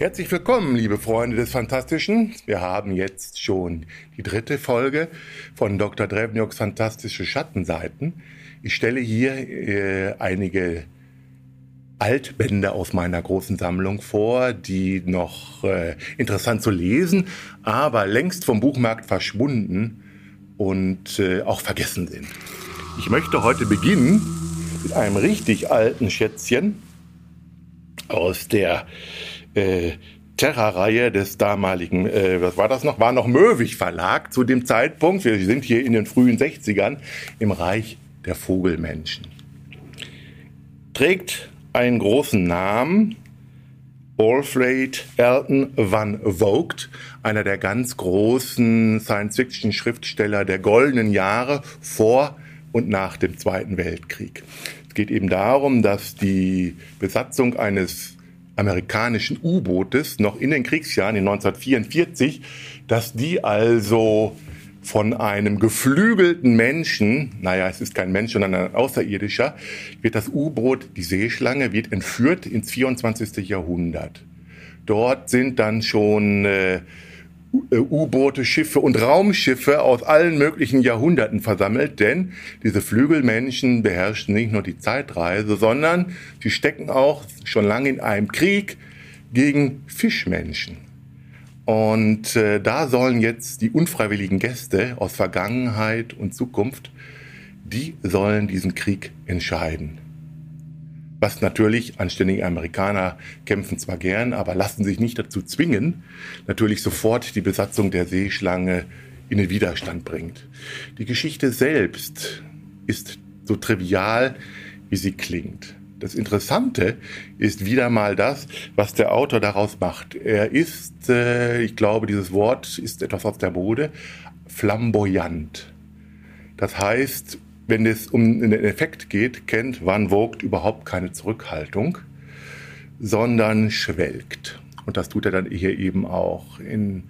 Herzlich willkommen, liebe Freunde des Fantastischen. Wir haben jetzt schon die dritte Folge von Dr. Drevnjoks Fantastische Schattenseiten. Ich stelle hier äh, einige Altbände aus meiner großen Sammlung vor, die noch äh, interessant zu lesen, aber längst vom Buchmarkt verschwunden und äh, auch vergessen sind. Ich möchte heute beginnen mit einem richtig alten Schätzchen aus der äh, Terra-Reihe des damaligen, äh, was war das noch? War noch Möwig Verlag zu dem Zeitpunkt. Wir sind hier in den frühen 60ern im Reich der Vogelmenschen. Trägt einen großen Namen, Alfred Elton van Vogt, einer der ganz großen Science-Fiction-Schriftsteller der goldenen Jahre vor und nach dem Zweiten Weltkrieg. Es geht eben darum, dass die Besatzung eines amerikanischen U-Bootes noch in den Kriegsjahren in 1944, dass die also von einem geflügelten Menschen, naja, es ist kein Mensch, sondern ein Außerirdischer, wird das U-Boot, die Seeschlange, wird entführt ins 24. Jahrhundert. Dort sind dann schon äh, U-Boote, Schiffe und Raumschiffe aus allen möglichen Jahrhunderten versammelt, denn diese Flügelmenschen beherrschen nicht nur die Zeitreise, sondern sie stecken auch schon lange in einem Krieg gegen Fischmenschen. Und äh, da sollen jetzt die unfreiwilligen Gäste aus Vergangenheit und Zukunft, die sollen diesen Krieg entscheiden. Was natürlich, anständige Amerikaner kämpfen zwar gern, aber lassen sich nicht dazu zwingen, natürlich sofort die Besatzung der Seeschlange in den Widerstand bringt. Die Geschichte selbst ist so trivial, wie sie klingt. Das Interessante ist wieder mal das, was der Autor daraus macht. Er ist, äh, ich glaube, dieses Wort ist etwas aus der Mode, flamboyant. Das heißt, wenn es um den Effekt geht, kennt Van Vogt überhaupt keine Zurückhaltung, sondern schwelgt. Und das tut er dann hier eben auch in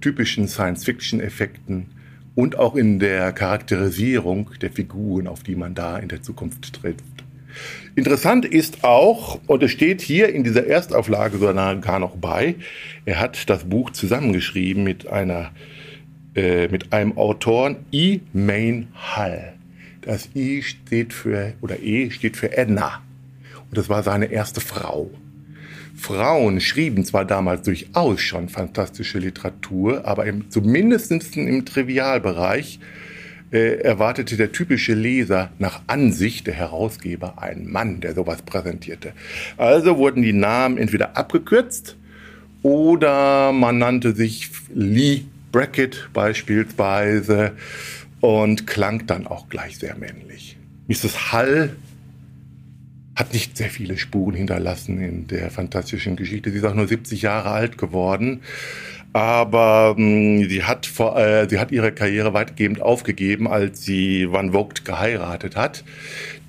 typischen Science-Fiction-Effekten und auch in der Charakterisierung der Figuren, auf die man da in der Zukunft trifft. Interessant ist auch, und es steht hier in dieser Erstauflage sogar gar noch bei, er hat das Buch zusammengeschrieben mit einer äh, mit einem Autoren E. Main Hall. Das I steht für, oder E steht für Edna. Und das war seine erste Frau. Frauen schrieben zwar damals durchaus schon fantastische Literatur, aber im, zumindest im Trivialbereich äh, erwartete der typische Leser nach Ansicht der Herausgeber einen Mann, der sowas präsentierte. Also wurden die Namen entweder abgekürzt oder man nannte sich Lee Brackett beispielsweise und klang dann auch gleich sehr männlich. Mrs. Hall hat nicht sehr viele Spuren hinterlassen in der fantastischen Geschichte. Sie ist auch nur 70 Jahre alt geworden. Aber mh, hm, sie, hat vor, äh, sie hat ihre Karriere weitgehend aufgegeben, als sie Van Vogt geheiratet hat.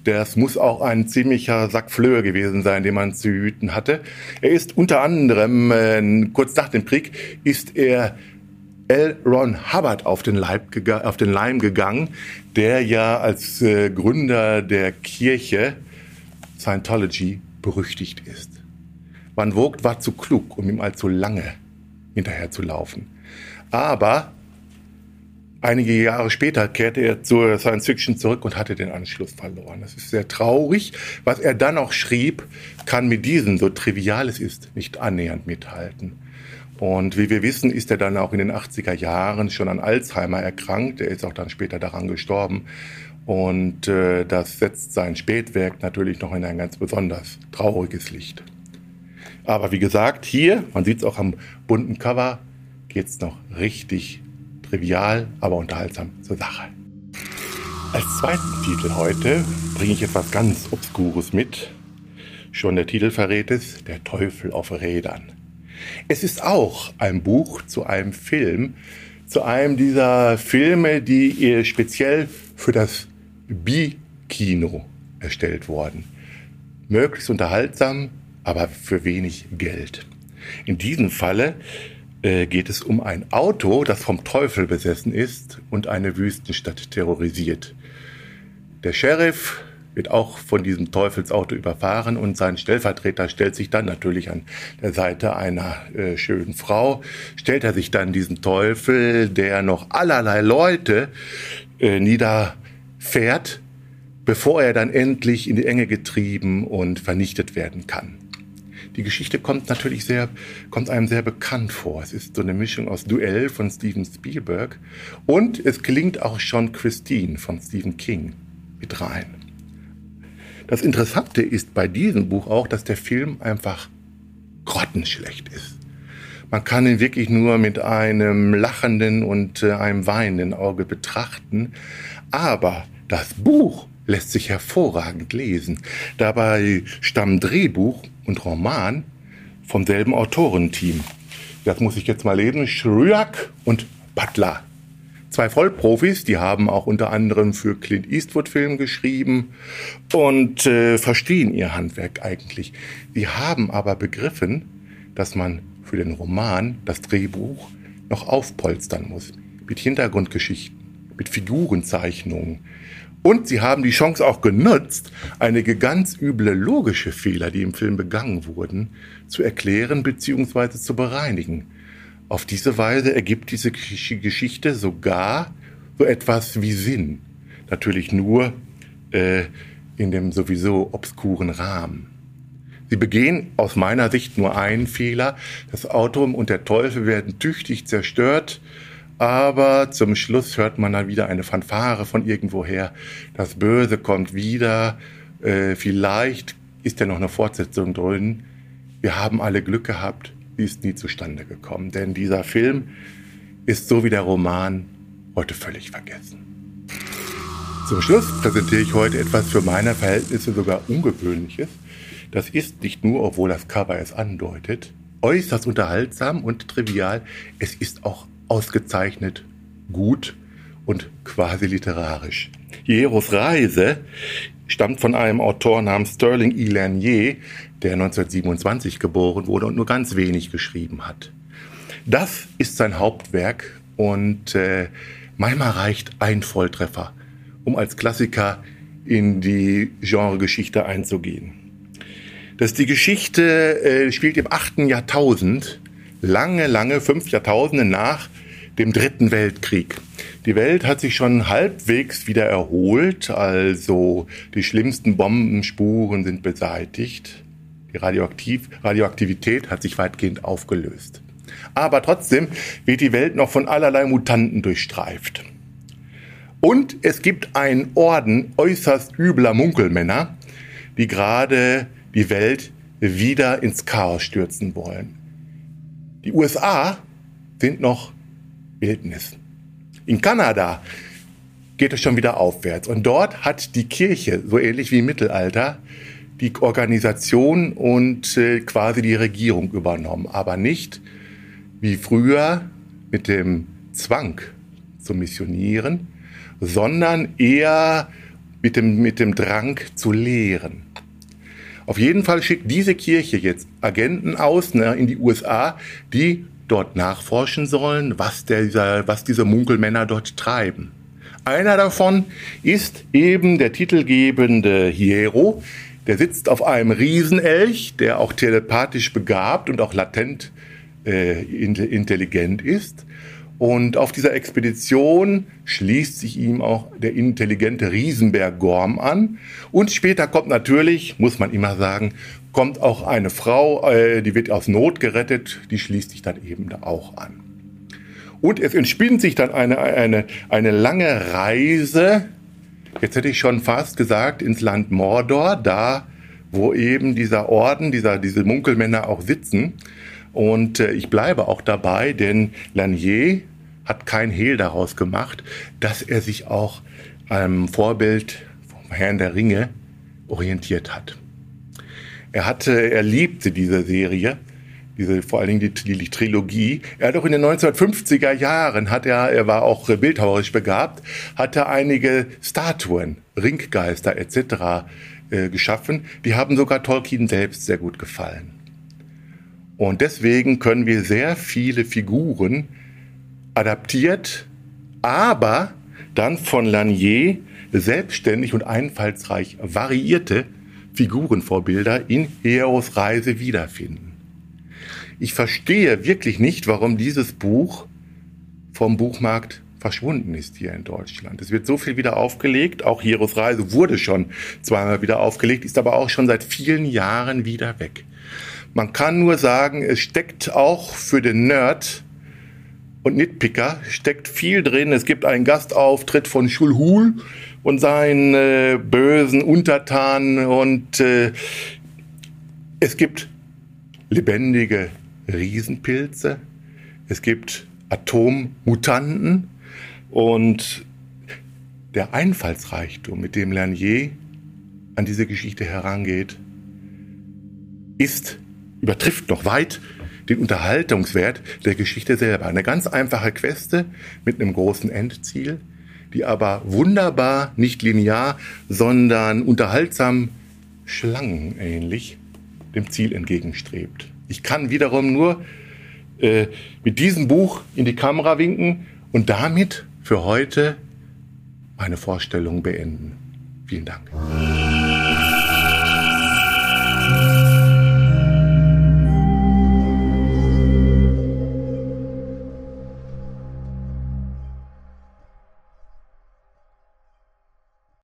Das muss auch ein ziemlicher Sack Flöhe gewesen sein, den man zu hüten hatte. Er ist unter anderem, äh, kurz nach dem Krieg, ist er L. Ron Hubbard auf den, Leib auf den Leim gegangen, der ja als äh, Gründer der Kirche Scientology berüchtigt ist. Van Vogt war zu klug, um ihm allzu lange hinterher zu laufen. Aber einige Jahre später kehrte er zur Science Fiction zurück und hatte den Anschluss verloren. Das ist sehr traurig. Was er dann auch schrieb, kann mit diesem, so trivial es ist, nicht annähernd mithalten. Und wie wir wissen, ist er dann auch in den 80er Jahren schon an Alzheimer erkrankt. Er ist auch dann später daran gestorben. Und äh, das setzt sein Spätwerk natürlich noch in ein ganz besonders trauriges Licht. Aber wie gesagt, hier, man sieht es auch am bunten Cover, geht es noch richtig trivial, aber unterhaltsam zur Sache. Als zweiten Titel heute bringe ich etwas ganz Obskures mit. Schon der Titel verrät es, Der Teufel auf Rädern. Es ist auch ein Buch zu einem Film, zu einem dieser Filme, die speziell für das Bi-Kino erstellt wurden. Möglichst unterhaltsam, aber für wenig Geld. In diesem Falle äh, geht es um ein Auto, das vom Teufel besessen ist und eine Wüstenstadt terrorisiert. Der Sheriff wird auch von diesem Teufelsauto überfahren und sein Stellvertreter stellt sich dann natürlich an der Seite einer äh, schönen Frau, stellt er sich dann diesen Teufel, der noch allerlei Leute äh, niederfährt, bevor er dann endlich in die Enge getrieben und vernichtet werden kann. Die Geschichte kommt natürlich sehr, kommt einem sehr bekannt vor. Es ist so eine Mischung aus Duell von Steven Spielberg und es klingt auch schon Christine von Stephen King mit rein. Das Interessante ist bei diesem Buch auch, dass der Film einfach grottenschlecht ist. Man kann ihn wirklich nur mit einem lachenden und äh, einem weinenden Auge betrachten. Aber das Buch lässt sich hervorragend lesen. Dabei stammen Drehbuch und Roman vom selben Autorenteam. Das muss ich jetzt mal lesen. Shryak und Butler. Zwei Vollprofis, die haben auch unter anderem für Clint Eastwood Film geschrieben und äh, verstehen ihr Handwerk eigentlich. Sie haben aber begriffen, dass man für den Roman das Drehbuch noch aufpolstern muss. Mit Hintergrundgeschichten, mit Figurenzeichnungen, und sie haben die Chance auch genutzt, einige ganz üble logische Fehler, die im Film begangen wurden, zu erklären bzw. zu bereinigen. Auf diese Weise ergibt diese Geschichte sogar so etwas wie Sinn. Natürlich nur äh, in dem sowieso obskuren Rahmen. Sie begehen aus meiner Sicht nur einen Fehler. Das Auto und der Teufel werden tüchtig zerstört aber zum Schluss hört man dann wieder eine Fanfare von irgendwoher. Das Böse kommt wieder. Äh, vielleicht ist ja noch eine Fortsetzung drin. Wir haben alle Glück gehabt. Ist nie zustande gekommen. Denn dieser Film ist so wie der Roman heute völlig vergessen. Zum Schluss präsentiere ich heute etwas für meine Verhältnisse sogar Ungewöhnliches. Das ist nicht nur, obwohl das Cover es andeutet, äußerst unterhaltsam und trivial, es ist auch ausgezeichnet gut und quasi literarisch. Hieros Reise stammt von einem Autor namens Sterling E. Lanier, der 1927 geboren wurde und nur ganz wenig geschrieben hat. Das ist sein Hauptwerk und äh, manchmal reicht ein Volltreffer, um als Klassiker in die Genregeschichte einzugehen. Das die Geschichte äh, spielt im achten Jahrtausend, lange, lange, fünf Jahrtausende nach dem Dritten Weltkrieg. Die Welt hat sich schon halbwegs wieder erholt, also die schlimmsten Bombenspuren sind beseitigt. Die Radioaktiv Radioaktivität hat sich weitgehend aufgelöst. Aber trotzdem wird die Welt noch von allerlei Mutanten durchstreift. Und es gibt einen Orden äußerst übler Munkelmänner, die gerade die Welt wieder ins Chaos stürzen wollen. Die USA sind noch Wildnis. In Kanada geht es schon wieder aufwärts. Und dort hat die Kirche, so ähnlich wie im Mittelalter, die Organisation und äh, quasi die Regierung übernommen. Aber nicht wie früher mit dem Zwang zu missionieren, sondern eher mit dem, mit dem Drang zu lehren. Auf jeden Fall schickt diese Kirche jetzt Agenten aus ne, in die USA, die dort nachforschen sollen, was, der, was diese Munkelmänner dort treiben. Einer davon ist eben der titelgebende Hiero, der sitzt auf einem Riesenelch, der auch telepathisch begabt und auch latent äh, intelligent ist. Und auf dieser Expedition schließt sich ihm auch der intelligente Riesenberg Gorm an. Und später kommt natürlich, muss man immer sagen, kommt auch eine Frau, äh, die wird aus Not gerettet, die schließt sich dann eben da auch an. Und es entspinnt sich dann eine, eine, eine lange Reise, jetzt hätte ich schon fast gesagt, ins Land Mordor, da wo eben dieser Orden, dieser, diese Munkelmänner auch sitzen. Und äh, ich bleibe auch dabei, denn Lanier hat kein Hehl daraus gemacht, dass er sich auch am Vorbild vom Herrn der Ringe orientiert hat. Er hatte, er liebte diese Serie, diese, vor allen Dingen die, die Trilogie. Er hat auch in den 1950er Jahren, hat er, er war auch bildhauerisch begabt, hatte einige Statuen, Ringgeister etc. Äh, geschaffen. Die haben sogar Tolkien selbst sehr gut gefallen. Und deswegen können wir sehr viele Figuren adaptiert, aber dann von Lanier selbstständig und einfallsreich variierte Figurenvorbilder in Heros Reise wiederfinden. Ich verstehe wirklich nicht, warum dieses Buch vom Buchmarkt verschwunden ist hier in Deutschland. Es wird so viel wieder aufgelegt, auch Heros Reise wurde schon zweimal wieder aufgelegt, ist aber auch schon seit vielen Jahren wieder weg. Man kann nur sagen, es steckt auch für den Nerd und Nitpicker steckt viel drin. Es gibt einen Gastauftritt von Schulhul und seinen äh, bösen Untertanen. Und äh, es gibt lebendige Riesenpilze, es gibt Atommutanten. Und der Einfallsreichtum, mit dem Lernier an diese Geschichte herangeht, ist, übertrifft noch weit den Unterhaltungswert der Geschichte selber. Eine ganz einfache Queste mit einem großen Endziel, die aber wunderbar, nicht linear, sondern unterhaltsam schlangenähnlich dem Ziel entgegenstrebt. Ich kann wiederum nur äh, mit diesem Buch in die Kamera winken und damit für heute meine Vorstellung beenden. Vielen Dank.